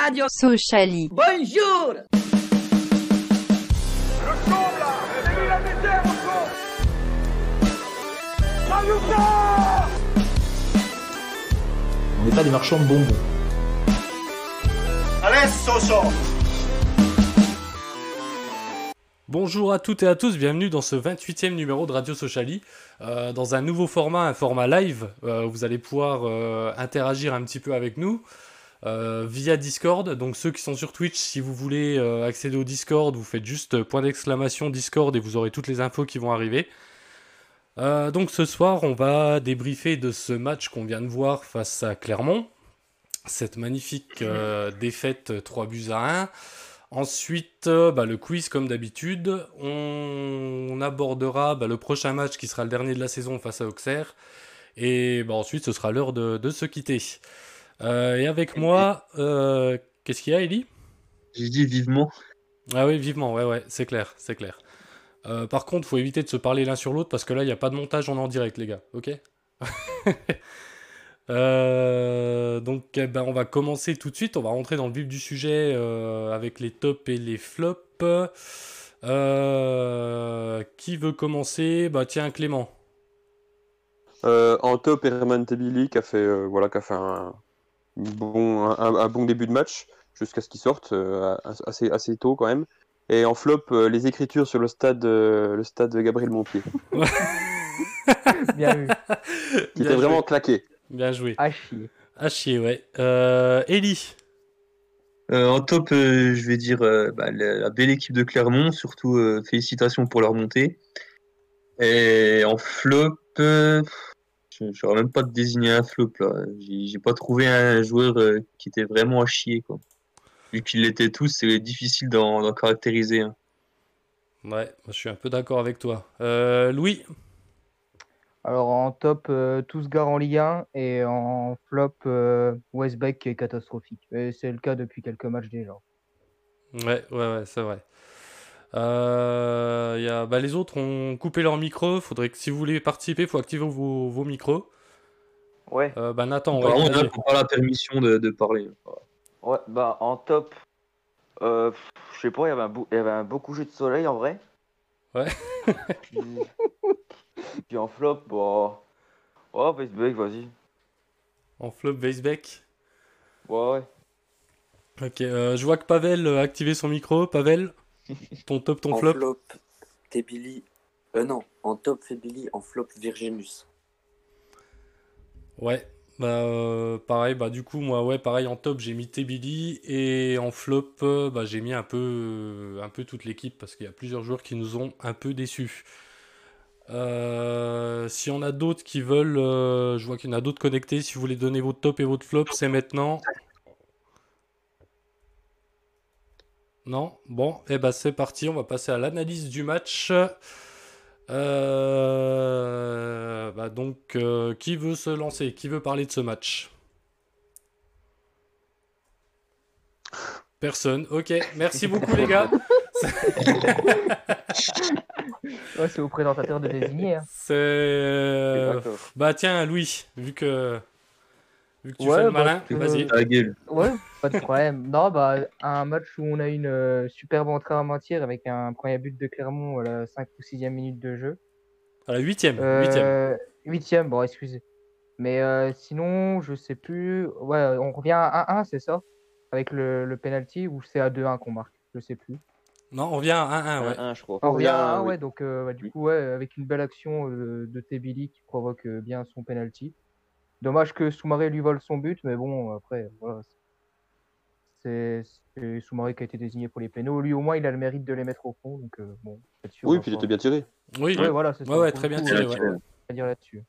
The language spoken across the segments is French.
Radio Sociali. Bonjour On n'est pas des marchands de bonbons. Bonjour à toutes et à tous, bienvenue dans ce 28e numéro de Radio Sociali. Euh, dans un nouveau format, un format live, euh, vous allez pouvoir euh, interagir un petit peu avec nous euh, via Discord. Donc ceux qui sont sur Twitch, si vous voulez euh, accéder au Discord, vous faites juste point d'exclamation Discord et vous aurez toutes les infos qui vont arriver. Euh, donc ce soir, on va débriefer de ce match qu'on vient de voir face à Clermont. Cette magnifique euh, défaite 3 buts à 1. Ensuite, euh, bah, le quiz comme d'habitude. On, abordera bah, le prochain match qui sera le dernier de la saison face à Auxerre. Et bah, ensuite, ce sera l'heure de se quitter. Euh, et avec moi, euh, qu'est-ce qu'il y a, Ellie? J'ai dit vivement. Ah oui, vivement, ouais, ouais, c'est clair, c'est clair. Euh, par contre, faut éviter de se parler l'un sur l'autre parce que là, il n'y a pas de montage, on est en direct, les gars, ok? Euh, donc, eh ben, on va commencer tout de suite. On va rentrer dans le vif du sujet euh, avec les tops et les flops. Euh, qui veut commencer? Bah, tiens, Clément. Euh, en top, Herman Tebili qui a fait, euh, voilà, qui a fait un, bon, un, un bon début de match jusqu'à ce qu'il sorte euh, assez, assez tôt quand même. Et en flop, euh, les écritures sur le stade, euh, le stade Gabriel Montpied, Bien vu. qui Bien était joué. vraiment claqué. Bien joué. À chier. À chier, ouais. Euh, Ellie. Euh, en top, euh, je vais dire euh, bah, la, la belle équipe de Clermont, surtout euh, félicitations pour leur montée. Et en flop, euh, je ne saurais même pas te désigner un flop là. J'ai pas trouvé un joueur euh, qui était vraiment à chier quoi. Vu qu'ils l'étaient tous, c'est difficile d'en caractériser. Ouais, je suis un peu d'accord avec toi. Euh, Louis? Alors en top, euh, tous gars en Ligue 1 et en flop, euh, Westbeck qui est catastrophique. Et c'est le cas depuis quelques matchs déjà. Ouais, ouais, ouais, c'est vrai. Euh, y a, bah, les autres ont coupé leur micro. Faudrait que si vous voulez participer, il faut activer vos, vos micros. Ouais, Euh, bah Nathan, ouais, Apparemment, on n'a pas la permission de, de parler. ouais, bah en top, euh, je sais pas, il y avait un beau, y avait un beau coucher de soleil en vrai. Ouais. Puis, puis en flop, bah, ouais, Facebook, vas-y. en flop Weisbeck. Ouais, ouais. Ok, euh, je vois que Pavel a activé son micro. Pavel, ton top, ton en flop. flop. Euh, non, en top, Tebili, en flop, Virginus. Ouais, bah euh, pareil, bah du coup, moi, ouais, pareil, en top, j'ai mis Tebili et en flop, euh, bah, j'ai mis un peu, euh, un peu toute l'équipe parce qu'il y a plusieurs joueurs qui nous ont un peu déçus. Si on a d'autres qui veulent, je vois qu'il y en a d'autres connectés, si vous voulez donner votre top et votre flop, c'est maintenant. Non? Bon, et bah c'est parti, on va passer à l'analyse du match. Euh, bah donc, euh, qui veut se lancer? Qui veut parler de ce match? Personne. Ok, merci beaucoup les gars. Ouais, c'est au présentateur de désigner. hein. C'est euh, bah tiens Louis, vu que vu que tu Ouais, fais le bah, malin, vas-y. Ta gueule. Ouais, pas de problème. Non, bah, un match où on a une euh, superbe entrée en matière avec un premier but de Clermont à la 5 ou 6e minute de jeu. À la huitième, huitième. Euh, huitième, bon, excusez. Mais euh, sinon, je sais plus. Ouais, on revient à 1-1, c'est ça? Avec le, le penalty ou c'est à 2-1 qu'on marque? Je sais plus. Non, on revient à 1-1, ouais. 1-1, je crois. On revient à 1, oui. ouais, donc euh, bah, du Oui. coup, ouais, avec une belle action euh, de Tebili qui provoque euh, bien son penalty. Dommage que Soumaré lui vole son but, mais bon, après, voilà. C'est c'est Soumaré qui a été désigné pour les pénaux. Lui, au moins, il a le mérite de les mettre au fond, donc euh, bon. on Oui, va puis il était bien tiré. Oui, Ouais, voilà, c'est. Ouais, ouais, très bien tiré, euh, ouais. rien à dire là-dessus.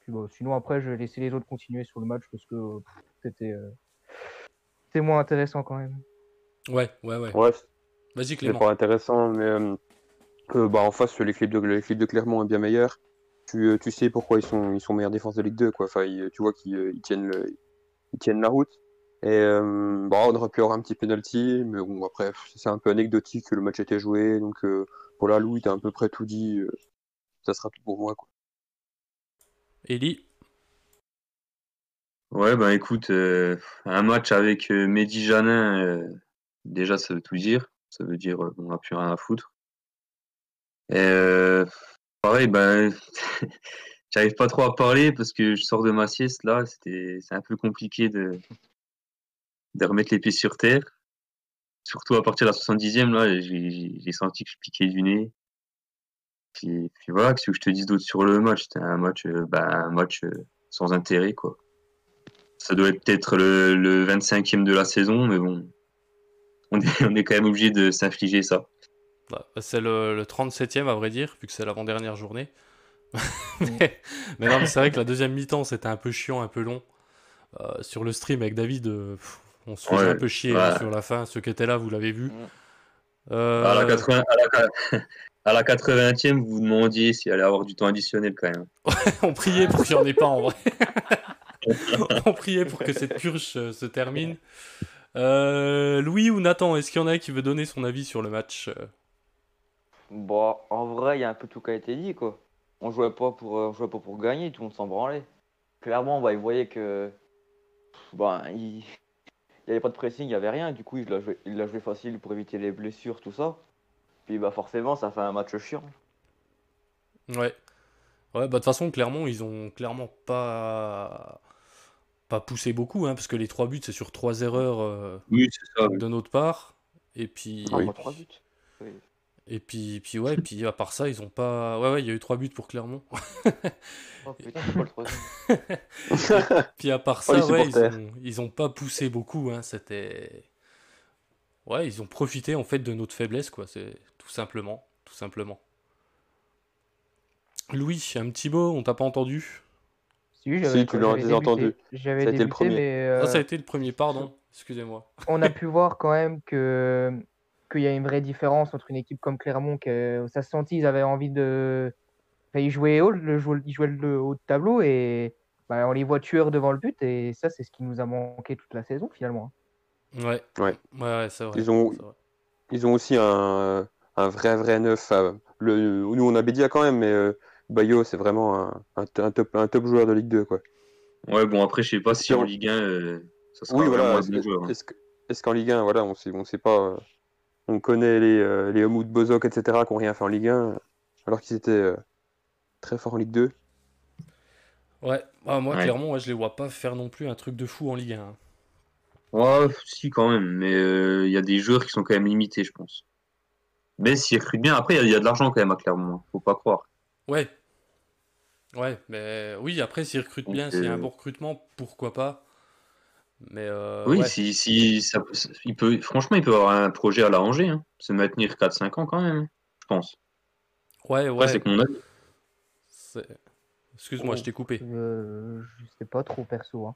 Puis bon, sinon, après, je vais laisser les autres continuer sur le match parce que euh, c'était euh, moins intéressant quand même. ouais, ouais, ouais. Ouais, Vas-y c'est Clément. pas intéressant, mais euh, bah, en face, l'équipe de, l'équipe de Clermont est bien meilleure. Tu, euh, tu sais pourquoi ils sont, ils sont meilleure défense de Ligue 2, quoi. Enfin, ils- tu vois qu'ils euh, ils tiennent, le, ils tiennent la route. Et euh, bah, on aurait pu avoir un petit penalty, mais bon, après, c'est un peu anecdotique que le match était joué. Donc euh, voilà, Louis, t'as à peu près tout dit. euh, ça sera tout pour moi, quoi. Ellie. Ouais, ben écoute, euh, un match avec euh, Mehdi Janin, euh, déjà ça veut tout dire. Ça veut dire euh, on n'a plus rien à foutre. Et euh, pareil, ben j'arrive pas trop à parler parce que je sors de ma sieste là. C'était, c'est un peu compliqué de, de remettre les pieds sur terre. Surtout à partir de la 70e là, j'ai, senti que je piquais du nez. Puis, puis voilà, qu'est-ce que je te dis d'autre sur le match? C'était un match, euh, ben, un match euh, sans intérêt quoi. Ça doit être peut-être le, le 25e de la saison, mais bon, on est, on est quand même obligé de s'infliger ça. Bah, c'est le, le 37e à vrai dire, vu que c'est l'avant-dernière journée. mais, mais non, mais c'est vrai que la deuxième mi-temps c'était un peu chiant, un peu long. Euh, sur le stream avec David, euh, pff, on se faisait Ouais, un peu chier ouais. hein, sur la fin. Ceux qui étaient là, vous l'avez vu. Mm. Euh, À, la 80, à, la, à la 80e, vous vous demandiez s'il allait avoir du temps additionnel quand même. on priait pour qu'il n'y en ait pas en vrai. on priait pour que cette purge se termine. Euh, Louis ou Nathan, est-ce qu'il y en a qui veut donner son avis sur le match euh Bon, en vrai, il y a un peu tout qui a été dit, quoi. On jouait pas pour, euh, on jouait pas pour gagner, tout le monde s'en branlait. Clairement, bah, il voyait que. Bah, il... il y avait pas de pressing, il y avait rien. Du coup, il l'a joué, il l'a joué facile pour éviter les blessures, tout ça. Puis, bah, forcément, ça fait un match chiant. Ouais. Ouais, bah de toute façon, clairement, ils ont clairement pas pas poussé beaucoup, hein, parce que les trois buts, c'est sur trois erreurs euh, Oui, c'est ça. de notre part. Et puis, Ah, Oui. trois buts. Et puis, puis ouais, et puis à part ça, ils ont pas. Ouais, ouais, il y a eu trois buts pour Clermont. Oh putain, pas le troisième. Puis à part Oh, ça, ouais, ils ont, ils ont pas poussé beaucoup. Hein, C'était. Ouais, ils ont profité en fait de notre faiblesse, quoi. C'est tout simplement, tout simplement. Louis, un petit mot, on t'a pas entendu? Si, Si, tu débuté. entendu. J'avais Ça a été le premier. mais euh, Ah, ça a été le premier, pardon. Excusez-moi. on a pu voir quand même que qu'il y a une vraie différence entre une équipe comme Clermont, que ça se sentit, ils avaient envie de. Enfin, ils jouaient haut, le, ils jouaient le haut de tableau et bah, on les voit tueurs devant le but et ça, c'est ce qui nous a manqué toute la saison finalement. Ouais. Ouais. Ouais, ouais, c'est vrai. Ils ont- vrai. Ils ont aussi un, un vrai, vrai neuf. euh, Le, nous, on a Bédia quand même, mais euh, Bayo, c'est vraiment un, un, top, un top joueur de Ligue 2. Quoi. Ouais, bon, après, je sais pas si en Ligue 1, euh, ça sera Oui, voilà. un Est-ce bon joueur. que- hein. est-ce que- est-ce qu'en Ligue 1, voilà, on sait, on sait pas. euh, on connaît les, euh, les Homoud Bozok, etc., qui n'ont rien fait en Ligue 1, alors qu'ils étaient euh, très forts en Ligue 2. Ouais, Ah, moi, Ouais. clairement, ouais, je les vois pas faire non plus un truc de fou en Ligue 1. hein. Ouais, si, quand même. Mais euh, il y a des joueurs qui sont quand même limités, je pense. Mais s'ils recrutent bien, après, il y a- il y, a de l'argent quand même à Clermont. hein. Faut pas croire. Ouais. Ouais, mais oui, après, s'ils recrutent bien, Donc, s'il y a un euh, bon recrutement, pourquoi pas? Mais euh, oui, ouais. si, si, ça, il peut, franchement, il peut avoir un projet à la Angers. hein. Se maintenir 4-5 ans quand même, je pense. Ouais, ouais. c'est que mon Excuse-moi, Oh. je t'ai coupé. Euh, je sais pas trop perso. Hein.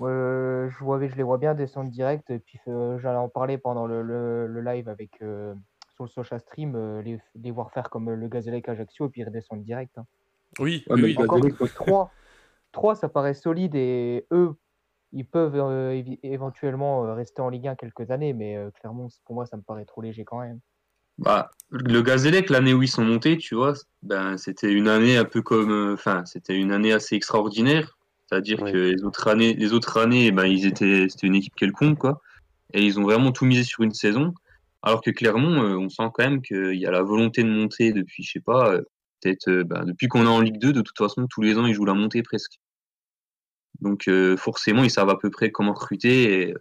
Euh, je, vois, je les vois bien descendre direct. Et puis euh, j'allais en parler pendant le, le- le live avec euh, sur le social stream, euh, les, les voir faire comme le Gazellec Ajaccio et puis redescendre direct. hein. Oui, Ouais, oui, mais oui. le Encore Gazellec, 3, 3, ça paraît solide et eux, ils peuvent euh, éventuellement euh, rester en Ligue 1 quelques années, mais euh, clairement, pour moi, ça me paraît trop léger quand même. Bah, le Gazélec, l'année où ils sont montés, tu vois, ben, c'était une année un peu comme. euh, Enfin, c'était une année assez extraordinaire. C'est-à-dire Oui. que les autres années, les autres années ben, ils étaient, c'était une équipe quelconque, quoi. Et ils ont vraiment tout misé sur une saison. Alors que Clermont, euh, on sent quand même qu'il y a la volonté de monter depuis, je sais pas, euh, peut-être euh, ben, depuis qu'on est en Ligue 2, de toute façon, tous les ans, ils jouent la montée presque. Donc, euh, forcément, ils savent à peu près comment recruter et euh,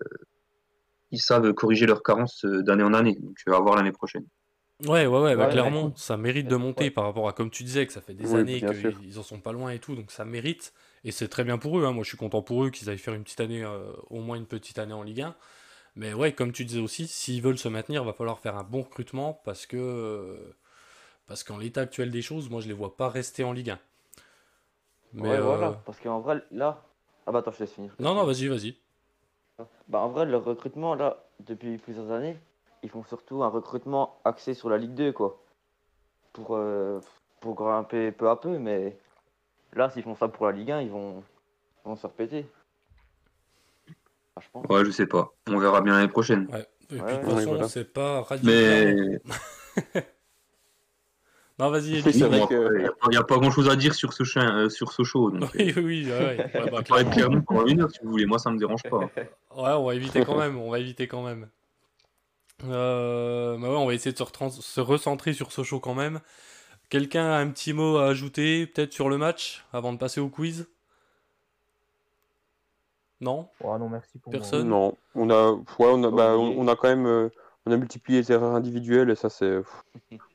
ils savent corriger leurs carences euh, d'année en année. Donc, à voir l'année prochaine. Ouais, ouais, ouais, bah, Ouais, clairement, ça mérite de monter ouais. par rapport à, comme tu disais, que ça fait des Oui, années qu'ils en sont pas loin et tout, donc ça mérite. Et c'est très bien pour eux, hein. Moi, je suis content pour eux qu'ils aillent faire une petite année, euh, au moins une petite année en Ligue 1. Mais ouais, comme tu disais aussi, s'ils veulent se maintenir, va falloir faire un bon recrutement parce que. euh, Parce qu'en l'état actuel des choses, moi, je les vois pas rester en Ligue 1. Mais, ouais, euh, voilà. Parce qu'en vrai, là. Ah bah attends, je te laisse finir. Non, non, vas-y, vas-y. Bah en vrai, le recrutement, là, depuis plusieurs années, ils font surtout un recrutement axé sur la Ligue 2, quoi. Pour, euh, pour grimper peu à peu, mais là, s'ils font ça pour la Ligue 1, ils vont, ils vont se faire péter. Ah, je pense. Ouais, je sais pas. On verra bien l'année prochaine. Ouais. Et puis, Ouais, de toute ouais, façon, voilà. c'est pas radicalement. Mais Non, vas-y, Il n'y a, pas- y a pas grand chose à dire sur ce, chien, euh, sur ce show. Donc, Oui, oui, ouais, ouais. Ouais, bah, on va parler de clairement. Clermont pendant une heure si vous voulez. Moi, ça me dérange pas. Ouais, on va éviter quand même, on va éviter quand même. Euh, bah ouais, on va essayer de se, retrans- se recentrer sur Sochaux quand même. Quelqu'un a un petit mot à ajouter, peut-être sur le match, avant de passer au quiz? Non? Oh non, merci pour Personne? Non, on a, ouais, on a, bah, on, a quand même, euh, on a multiplié les erreurs individuelles et ça c'est,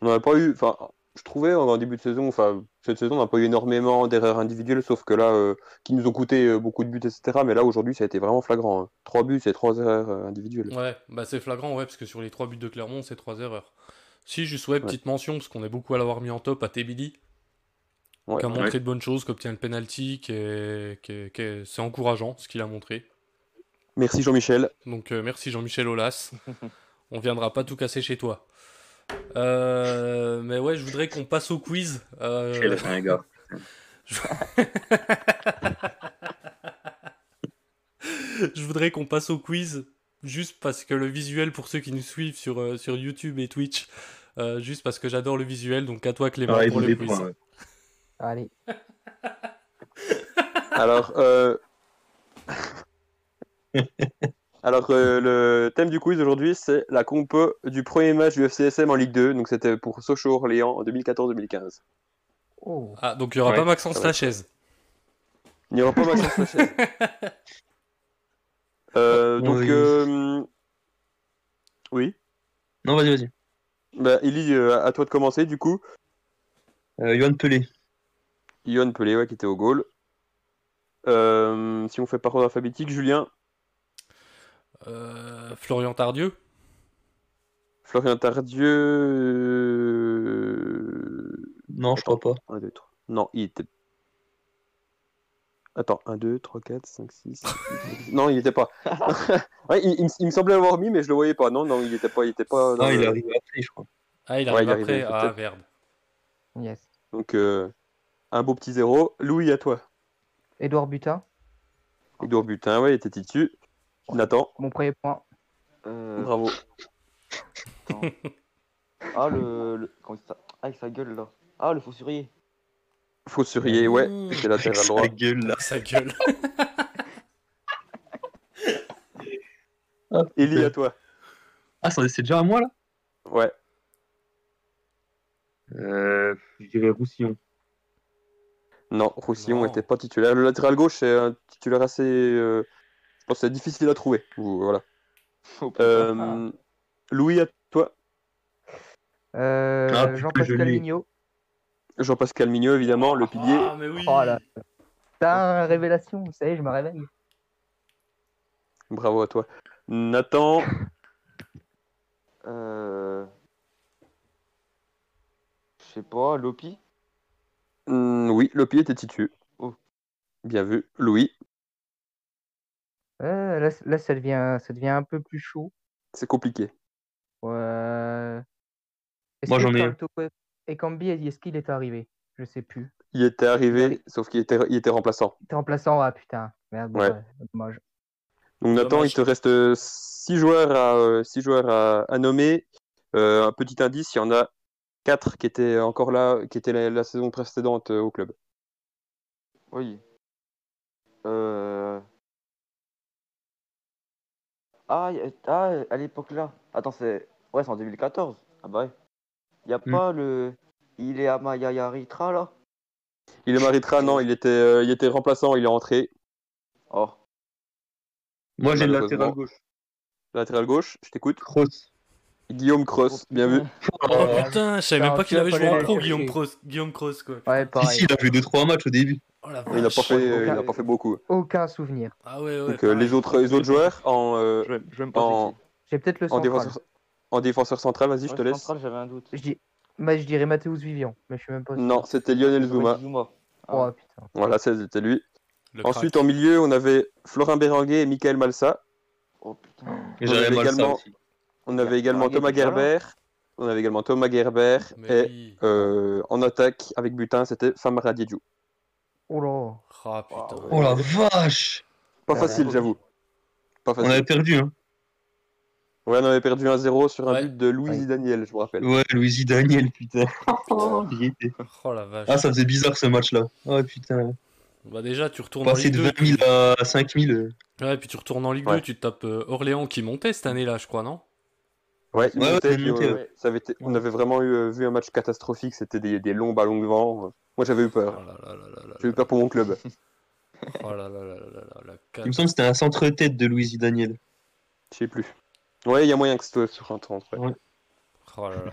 on n'en a pas eu, enfin, je trouvais en début de saison, enfin, cette saison on n'a pas eu énormément d'erreurs individuelles, sauf que là, euh, qui nous ont coûté euh, beaucoup de buts, etc. Mais là aujourd'hui ça a été vraiment flagrant. hein. Trois buts et trois erreurs euh, individuelles. Ouais, bah c'est flagrant, ouais, parce que sur les trois buts de Clermont, c'est trois erreurs. Si, juste ouais, petite mention, parce qu'on est beaucoup à l'avoir mis en top à Tebili, Ouais. qui a montré Ouais. de bonnes choses, qui obtient le penalty, qui est, qui est- qui est- c'est encourageant ce qu'il a montré. Merci Jean-Michel. Donc euh, merci Jean-Michel Aulas. On viendra pas tout casser chez toi. Euh, mais ouais, je voudrais qu'on passe au quiz. Euh, Quel ringard. je voudrais qu'on passe au quiz, juste parce que le visuel, pour ceux qui nous suivent sur, euh, sur YouTube et Twitch, euh, juste parce que j'adore le visuel, donc à toi Clément pour le quiz. points, ouais. Allez. Alors, euh... Alors euh, le thème du quiz aujourd'hui, c'est la compo du premier match du FCSM en Ligue 2. Donc c'était pour Sochaux-Orléans en 2014-2015. Oh. Ah, donc il y aura Ouais, pas Maxence. Lachaise. Il n'y aura pas Maxence euh, donc, Oui. euh, oui. Non, vas-y, vas-y. Bah, euh, à toi de commencer du coup. Euh, Johan Pelé. Ion Pelé, ouais, qui était au goal. Euh, si on fait par ordre alphabétique, Julien, Euh, Florian Tardieu. Florian Tardieu. euh, Non, je crois pas. 1, 2, 3. Non, il était. Attends, 1, 2, 3, 4, 5, 6. non, il était pas. ouais, il, il me- il me semblait avoir mis, mais je le voyais pas. Non, non, il était pas. Il était pas Ah, il est arrivé après, je crois. Ah, il Ouais, arrive il arrive, après. Ah, merde. Yes. Donc, euh, un beau petit zéro. Louis, à toi. Edouard Butin, Edouard Butin, ouais, il était dessus. Nathan, mon premier point. Euh, bravo. ah, le. le... Comment ça Ah, avec sa gueule là. Ah, le faussurier. Faussurier, ouais, Mmh. c'est latéral droit. Sa gueule, là. Sa gueule. Ellie, à toi. Ah, ça, c'est déjà à moi, là? Ouais. euh, Je dirais Roussillon. Non, Roussillon n'était pas titulaire. Le latéral gauche, c'est un titulaire assez. euh, pense que c'est difficile à trouver. Ou- Voilà. Euh, Louis, à toi. Euh, Ah, Jean-Pascal. Mignot. Jean-Pascal Mignot, évidemment, le pilier. Ah, mais oui. Oh là. Putain, révélation, vous savez, je me réveille. Bravo à toi. Nathan, Euh... Je sais pas, Lopi? Hmm, oui, le pied était titu. Oh. Bien vu. Louis, Euh, là, là, ça, devient, ça devient un peu plus chaud. c'est compliqué. Ouais. Est-ce Moi, j'en ai. Carlto Ekambi, est-ce qu'il est arrivé? Je sais plus. Il était arrivé, sauf qu'il était, il était remplaçant. T'es remplaçant, ah putain. Merde, Ouais. ouais, dommage. Donc Nathan, Dommage. il te reste 6 joueurs à, euh, six joueurs à, à nommer. Euh, un petit indice, il y en a 4 qui étaient encore là, qui étaient la, la saison précédente euh, au club. Oui. Euh... Ah, y ah, à l'époque là. Attends, c'est. Ouais, c'est en 2014. Ah bah ouais. Y a Hmm. pas le. Il est à Maya Ritra là? Il est Maritra, non, il était, euh, il était remplaçant, il est rentré. Oh. Moi, j'ai le Malheureusement. latéral gauche. Latéral gauche, je t'écoute. Guillaume Cross, bien vu. Oh putain, je savais même pas qu'il avait joué en pro. Guillaume Cross. Guillaume Cross, quoi. Ouais, pareil. si, il a fait 2-3 matchs au début. Oh la Il n'a pas fait, il a pas fait beaucoup. Aucun souvenir. Ah ouais, ouais. Donc euh, les autres, les autres joueurs en, euh, en, ici. J'ai peut-être le en défenseur, en défenseur central, vas-y, je te laisse. central, j'avais un doute. Je, dis... bah, je dirais Mathéus Vivian, mais je suis même pas sûr. Non, c'était Lionel Zuma. Zuma. Oh putain. Voilà, c'était lui. Le Ensuite, crack. en milieu, on avait Florin Béranguet et Michael Malsa. Oh putain. J'avais également- aussi. On avait également Thomas. Gerber. On avait également Thomas Gerber. Mais Et oui. euh, en attaque, avec butin, c'était Famara Diédhiou. Oh là. Ah putain. Oh la vache Pas Ouais, facile, j'avoue. Pas On facile. avait perdu, hein. Ouais, on avait perdu 1-0 sur un Ouais. but de Louis Oui. Daniel, je me rappelle. Ouais, Louis Daniel, putain. Oh la vache. Ah, ça faisait bizarre ce match-là. Oh putain. Bah déjà, tu retournes en Passer Ligue de 2. 20 000 à 5 000. euh. Ouais, puis tu retournes en Ligue Ouais. 2, tu te tapes euh, Orléans qui montait cette année-là, je crois, non? Ouais, Ouais, montait, monté, euh, ouais. ça avait été- on avait vraiment eu, euh, vu un match catastrophique, c'était des, des longs ballons de vent. Moi j'avais eu Oh peur. là J'ai eu peur pour mon club. Oh là là là là là là, la Il me semble que c'était un centre-tête de Louis Daniel. Je sais plus. Ouais, il y a moyen que ce soit sur un temps. Oh là là.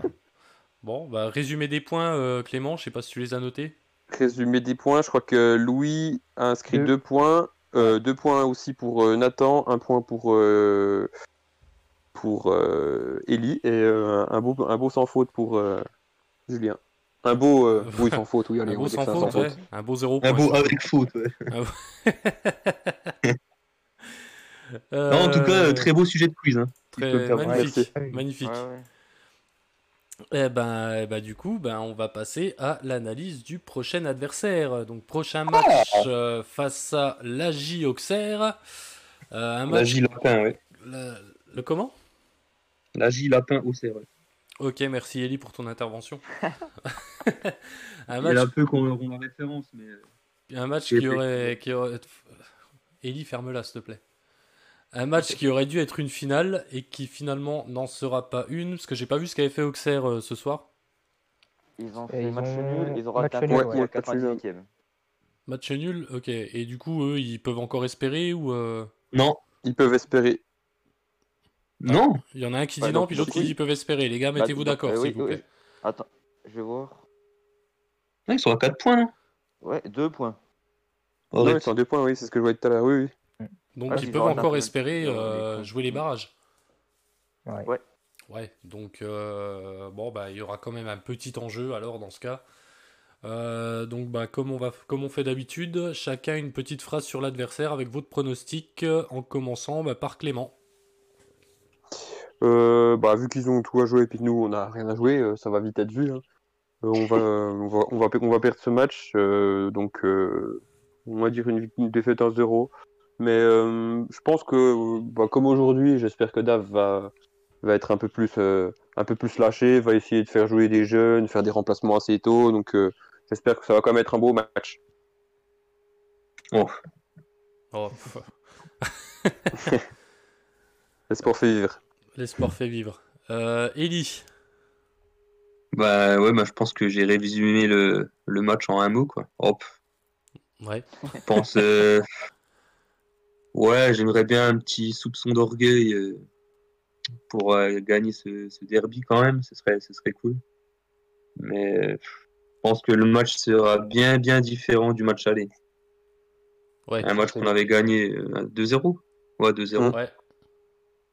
Bon, bah résumé des points, euh, Clément, je sais pas si tu les as notés. Résumé des points, je crois que Louis a inscrit Deux. deux points. euh, deux points aussi pour euh, Nathan, un point pour, euh, pour euh, Ellie et euh, un, beau, un beau sans faute pour euh, Julien. Un beau, euh, oui, sans faute, oui, allez, un beau sans faute. Un beau zéro Un beau avec faute, ouais. Euh, Non, en tout cas, très beau sujet de quiz. Hein. très magnifique, Merci. magnifique. Ouais, ouais. Eh ben, eh ben, du coup, ben, on va passer à l'analyse du prochain adversaire. Donc, prochain match euh, face à l'AJ Auxerre. Euh, un La match. J Lapin, ouais. Le, le comment? La J Lapin au CR. Ok, merci Ellie pour ton intervention. un Il match, est un peu qu'on aura la référence, mais. un match qui aurait, qui aurait. Ellie, ferme-la, s'il te plaît. Un match qui aurait dû être une finale et qui finalement n'en sera pas une, parce que j'ai pas vu ce qu'avait fait Auxerre euh, ce soir. Ils ont fait ils match ont- nul, ils ont match nul, ouais. Ouais, match nul. 98e. Match nul, ok. Et du coup, eux, ils peuvent encore espérer ou. euh, Non, Ils peuvent espérer. Non. Il y en a un qui dit Ouais, non, puis l'autre qui dit ils peuvent espérer. Les gars, Bah, mettez-vous donc, d'accord, s'il oui, vous oui. plaît. Attends, je vais voir. Ouais, ils sont à 4 points, Ouais, deux points. Non, Arrête. ils sont à deux points, oui, c'est ce que je voyais tout à l'heure. Oui, oui. Donc ils ils peuvent encore un espérer euh, jouer les barrages. Ouais. Ouais, donc euh, bon bah il y aura quand même un petit enjeu alors dans ce cas. Euh, donc bah comme on va comme on fait d'habitude, chacun une petite phrase sur l'adversaire avec votre pronostic en commençant bah, par Clément. Euh, bah, vu qu'ils ont tout à jouer et puis que nous, on n'a rien à jouer, euh, ça va vite être vu. hein. Euh, on, va, on, va, on, va, on va perdre ce match, euh, donc euh, on va dire une, une défaite 1-0. Mais euh, je pense que, bah, comme aujourd'hui, j'espère que Dave va, va être un peu, plus, euh, un peu plus lâché, va essayer de faire jouer des jeunes, faire des remplacements assez tôt. Donc euh, j'espère que ça va quand même être un beau match. Oh. Oh, sport fait vivre. L'espoir fait vivre. Euh, Ellie, Bah ouais, bah, je pense que j'ai résumé le, le match en un mot, quoi. Hop. ouais. Je pense. euh, Ouais, j'aimerais bien un petit soupçon d'orgueil euh, pour euh, gagner ce, ce derby quand même, ce serait, ce serait cool. Mais euh, je pense que le match sera bien, bien différent du match aller. Ouais, Un match qu'on avait gagné euh, 2-0. Ouais, 2-0. Mm. ouais.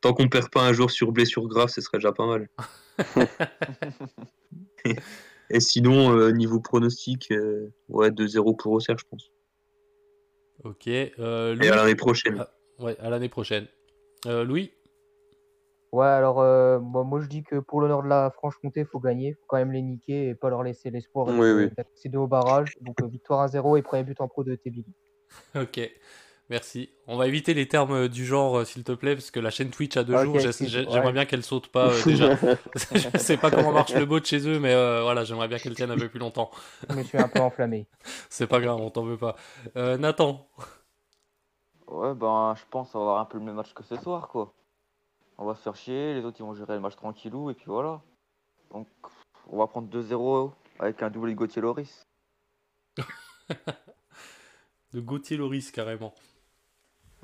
Tant qu'on perd pas un jour sur blessure grave, ce serait déjà pas mal. Et sinon, euh, niveau pronostic, euh, ouais, 2-0 pour Auxerre, je pense. Ok. euh, Et à l'année prochaine. Ah, ouais, à l'année prochaine. Euh, Louis Ouais, alors euh, moi, moi je dis que pour l'honneur de la Franche-Comté, il faut gagner, faut quand même les niquer et pas leur laisser l'espoir Oui, oui. d'accéder au barrage. Donc euh, victoire 1-0 et premier but en pro de Tebili. Ok, merci. On va éviter les termes euh, du genre, euh, s'il te plaît, parce que la chaîne Twitch a deux jours. ouais. J'aimerais bien qu'elle saute pas euh, déjà. je sais pas comment marche le bot chez eux, mais euh, voilà, j'aimerais bien qu'elle tienne un peu plus longtemps. Je me suis un peu enflammé. C'est pas grave, on t'en veut pas. Euh, Nathan, Ouais, ben, je pense avoir un peu le même match que ce soir, quoi. On va se faire chier, les autres ils vont gérer le match tranquillou, et puis voilà. Donc, on va prendre 2-0 avec un doublé de Gauthier Loris. de Gauthier Loris carrément.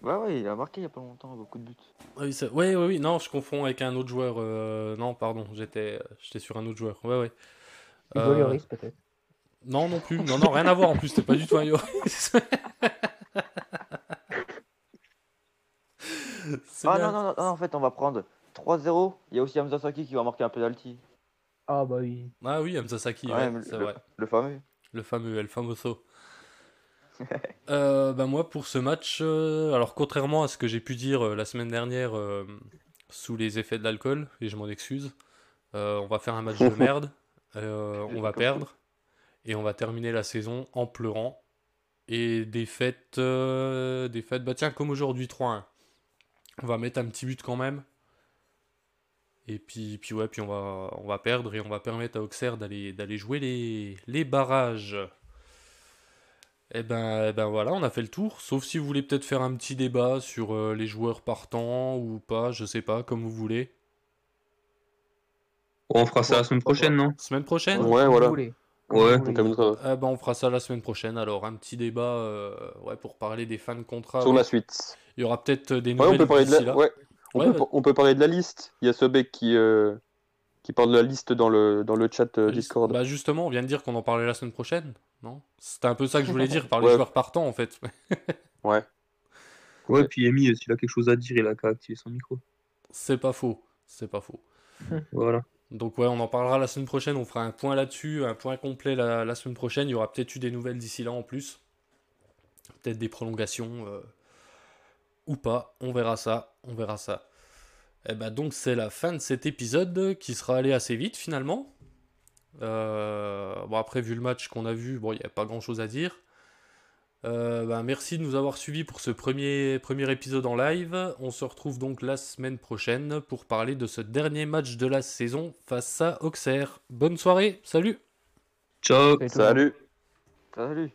Bah ouais, il a marqué il y a pas longtemps, beaucoup de buts. Ah Oui, ça- ouais, ouais, oui, non, je confonds avec un autre joueur. euh, Non, pardon, j'étais j'étais sur un autre joueur. Ouais, ouais. Hugo Euh, Lloris, peut-être. Non, non plus. Non, non, rien à voir en plus, c'était pas du tout un Yoris. C'est Ah bien. non, non, non, non, en fait, on va prendre 3-0. Il y a aussi Hamza Saki qui va marquer un penalty. Ah bah oui. Ah oui, Hamza Saki, Ouais, ouais, le- vrai. Le fameux. Le fameux El Famoso. Euh, bah moi, pour ce match, euh, alors contrairement à ce que j'ai pu dire euh, la semaine dernière sous les effets de l'alcool, et je m'en excuse, on va faire un match de merde, on va perdre, et on va terminer la saison en pleurant. Et des fêtes, des fêtes, bah tiens, comme aujourd'hui 3-1. On va mettre un petit but quand même. Et puis, puis ouais, puis on va, on va perdre et on va permettre à Auxerre d'aller, d'aller jouer les, les barrages. Et ben, eh ben voilà, on a fait le tour. Sauf si vous voulez peut-être faire un petit débat sur euh, les joueurs partants ou pas, je sais pas, comme vous voulez. On fera ça la semaine prochaine, non? Semaine prochaine? Ouais, voilà. Ouais. Comme ça, Eh ben, on fera ça la semaine prochaine. Alors, un petit débat euh, ouais, pour parler des fins de contrat. sur ouais. la suite. Il y aura peut-être des Ouais, on nouvelles peut parler de la... là. ouais. On, Ouais, peut, on peut parler de la liste. Il y a ce bec qui, euh, qui parle de la liste dans le, dans le chat euh, Discord. Bah justement, on vient de dire qu'on en parlait la semaine prochaine, non? C'était un peu ça que je voulais dire par les Ouais. joueurs partants en fait. Ouais. Ouais, puis Amy, s'il a quelque chose à dire, il a qu'à activer son micro. C'est pas faux, c'est pas faux. Voilà. Donc ouais, on en parlera la semaine prochaine, on fera un point là-dessus, un point complet la, la semaine prochaine. Il y aura peut-être eu des nouvelles d'ici là en plus. Peut-être des prolongations euh, ou pas, on verra ça, on verra ça. Et bah donc c'est la fin de cet épisode qui sera allé assez vite finalement. Euh, bon après vu le match qu'on a vu, bon il n'y a pas grand-chose à dire. Euh, bah, merci de nous avoir suivis pour ce premier, premier épisode en live. On se retrouve donc la semaine prochaine pour parler de ce dernier match de la saison face à Auxerre. Bonne soirée, salut Ciao. Salut Salut.